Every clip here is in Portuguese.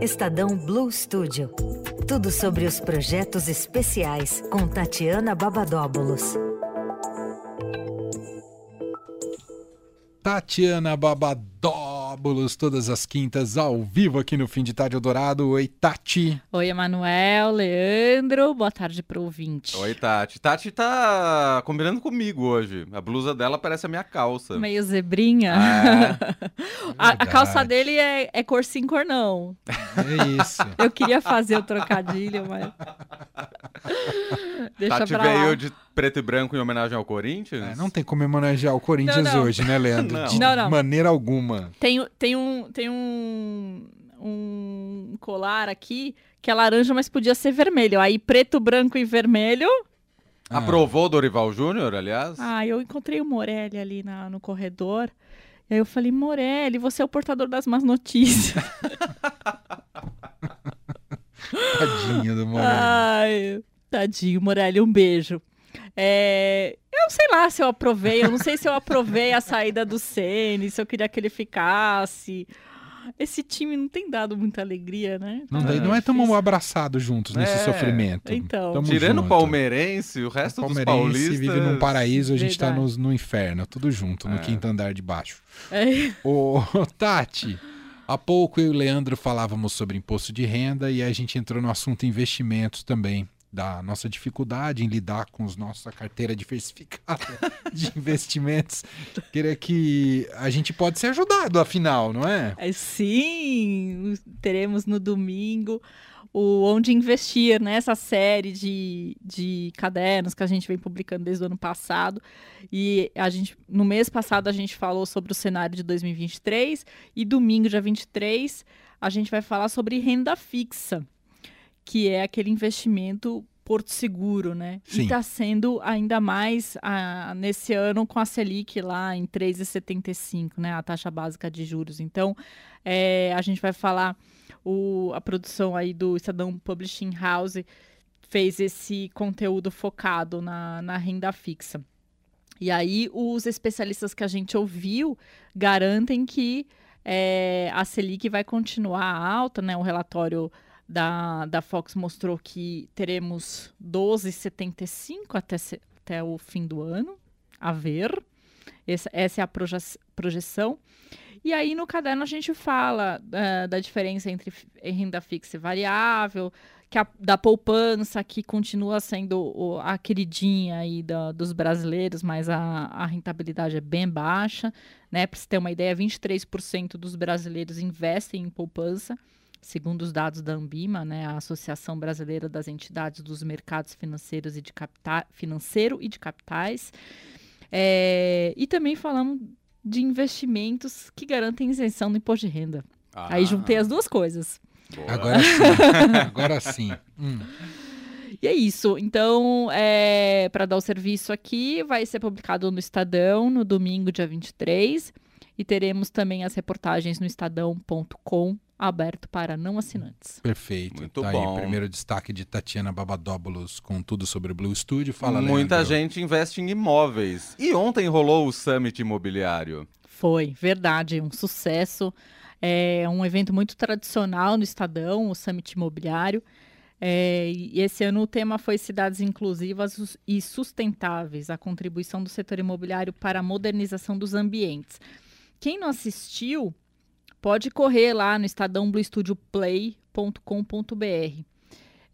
Estadão Blue Studio. Tudo sobre os projetos especiais com Tatiana Babadóbulos. Tatiana Babadóbulos, todas as quintas, ao vivo aqui no Fim de Tarde Eldorado. Oi, Tati. Oi, Emanuel, Leandro, boa tarde pro ouvinte. Oi, Tati. Tati tá combinando comigo hoje. A blusa dela parece a minha calça. Meio zebrinha. É. a, a calça dele é, é cor sim, cor não. É isso. Eu queria fazer o trocadilho, mas... Deixa Tati pra lá. veio de preto e branco em homenagem ao Corinthians? É, não tem como homenagear o Corinthians Não, não. hoje, né, Leandro? Não. De Não, não. maneira alguma. Tem, tem, um, tem um, um colar aqui que é laranja, mas podia ser vermelho. Aí preto, branco e vermelho. Ah. Aprovou o Dorival Júnior, aliás? Ah, eu encontrei o Morelli ali na, no corredor. E aí eu falei, Morelli, você é o portador das más notícias. Tadinho do Moreno. Ai, tadinho, Morelli, um beijo. É, eu sei lá se eu aprovei, eu não sei se eu aprovei a saída do Ceni, se eu queria que ele ficasse. Esse time não tem dado muita alegria, né? Não, Tá daí não é tamo abraçados juntos nesse É, sofrimento. então. Tamo Tirando o palmeirense, o O resto dos palmeirense paulistas... vive num paraíso, a gente tá Verdade. no, no inferno, tudo junto, no É. quinto andar de baixo. É, Ô, Tati, há pouco eu e o Leandro falávamos sobre imposto de renda e a gente entrou no assunto investimentos também, da nossa dificuldade em lidar com os nossa carteira diversificada de investimentos. Queria que a gente pode ser ajudado, afinal, não é? é, sim, teremos no domingo o Onde Investir, né? Essa série de, de cadernos que a gente vem publicando desde o ano passado. E a gente, no mês passado a gente falou sobre o cenário de 2023 e domingo, dia 23, a gente vai falar sobre renda fixa, que é aquele investimento porto seguro, né? Sim. E está sendo ainda mais ah, nesse ano com a Selic lá em 3,75, né? A taxa básica de juros. Então, é, a gente vai falar o, a produção aí do Estadão Publishing House fez esse conteúdo focado na, na renda fixa. E aí, os especialistas que a gente ouviu garantem que é, a Selic vai continuar alta, né? O relatório da, da Fox mostrou que teremos 12,75 até, até o fim do ano, a ver. Essa, essa é a proje- projeção. E aí, no caderno, a gente fala ah, da diferença entre renda fixa e variável, que a- da poupança, que continua sendo o- a queridinha aí da- dos brasileiros, mas a, a rentabilidade é bem baixa. Né? Para você ter uma ideia, 23% dos brasileiros investem em poupança, segundo os dados da Ambima, né? a Associação Brasileira das Entidades dos Mercados Financeiros e de Capita Financeiro e de Capitais. É, e também falamos de investimentos que garantem isenção do imposto de renda. Ah, Aí juntei as duas coisas. boa. Agora sim, agora sim. Hum. E é isso. Então, é, para dar o serviço aqui, vai ser publicado no Estadão no domingo, dia 23. E teremos também as reportagens no estadão.com, aberto para não assinantes. Perfeito. Muito tá bom. aí, primeiro destaque de Tatiana Babadóbulos com tudo sobre o Blue Studio. Fala, Muita Leandro. gente investe em imóveis. E ontem rolou o Summit Imobiliário. Foi, verdade, um sucesso. É um evento muito tradicional no Estadão, o Summit Imobiliário. É, e esse ano o tema foi Cidades Inclusivas e Sustentáveis, a contribuição do setor imobiliário para a modernização dos ambientes. Quem não assistiu, pode correr lá no estadãobluestudioplay.com.br.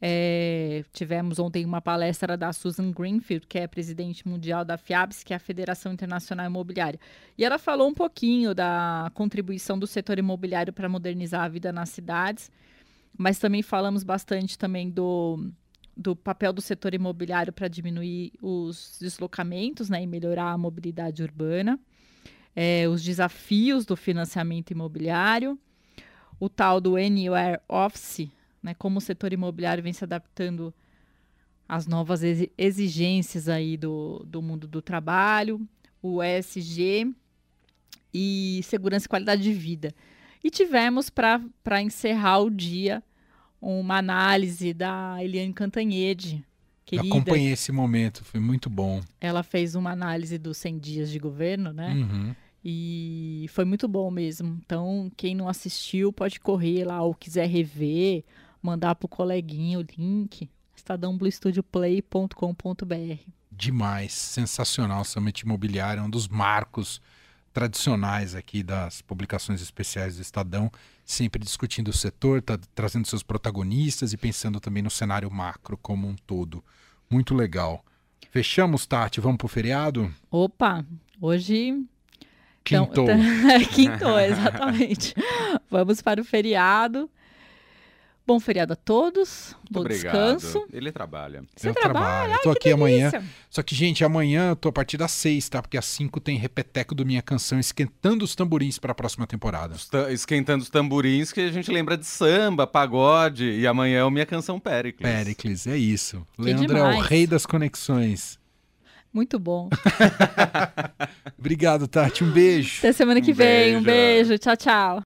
É, tivemos ontem uma palestra da Susan Greenfield, que é presidente mundial da FIABS, que é a Federação Internacional Imobiliária. E ela falou um pouquinho da contribuição do setor imobiliário para modernizar a vida nas cidades, mas também falamos bastante também do, do papel do setor imobiliário para diminuir os deslocamentos né, e melhorar a mobilidade urbana, é, os desafios do financiamento imobiliário, o tal do Anywhere Office, né, como o setor imobiliário vem se adaptando às novas exi- exigências aí do, do mundo do trabalho, o ESG e segurança e qualidade de vida. E tivemos para encerrar o dia uma análise da Eliane Cantanhede, Eu querida. acompanhei esse momento, foi muito bom. Ela fez uma análise dos 100 dias de governo, né? Uhum. E foi muito bom mesmo. Então, quem não assistiu pode correr lá ou quiser rever, mandar pro coleguinha o link. estadãobluestudioplay.com.br. Demais, sensacional. Summit Imobiliário é um dos marcos tradicionais aqui das publicações especiais do Estadão, sempre discutindo o setor, tá trazendo seus protagonistas e pensando também no cenário macro como um todo. Muito legal. Fechamos, Tati? Vamos pro feriado? Opa, hoje Quintou. Então, quintou, exatamente. Vamos para o feriado. Bom feriado a todos. Muito bom obrigado. descanso. Ele trabalha. Você eu trabalha? trabalho. Ai, tô aqui amanhã. delícia. Só que, gente, amanhã eu tô a partir das seis, tá? Porque às cinco tem repeteco do Minha Canção esquentando os tamborins para a próxima temporada. Esquentando os tamborins que a gente lembra de samba, pagode. E amanhã é o Minha Canção Péricles. Péricles, é isso. Que Leandro é o demais. rei das conexões. Muito bom. Obrigado, Tati. Um beijo. Até semana que Um vem. Um beijo. beijo. Tchau, tchau.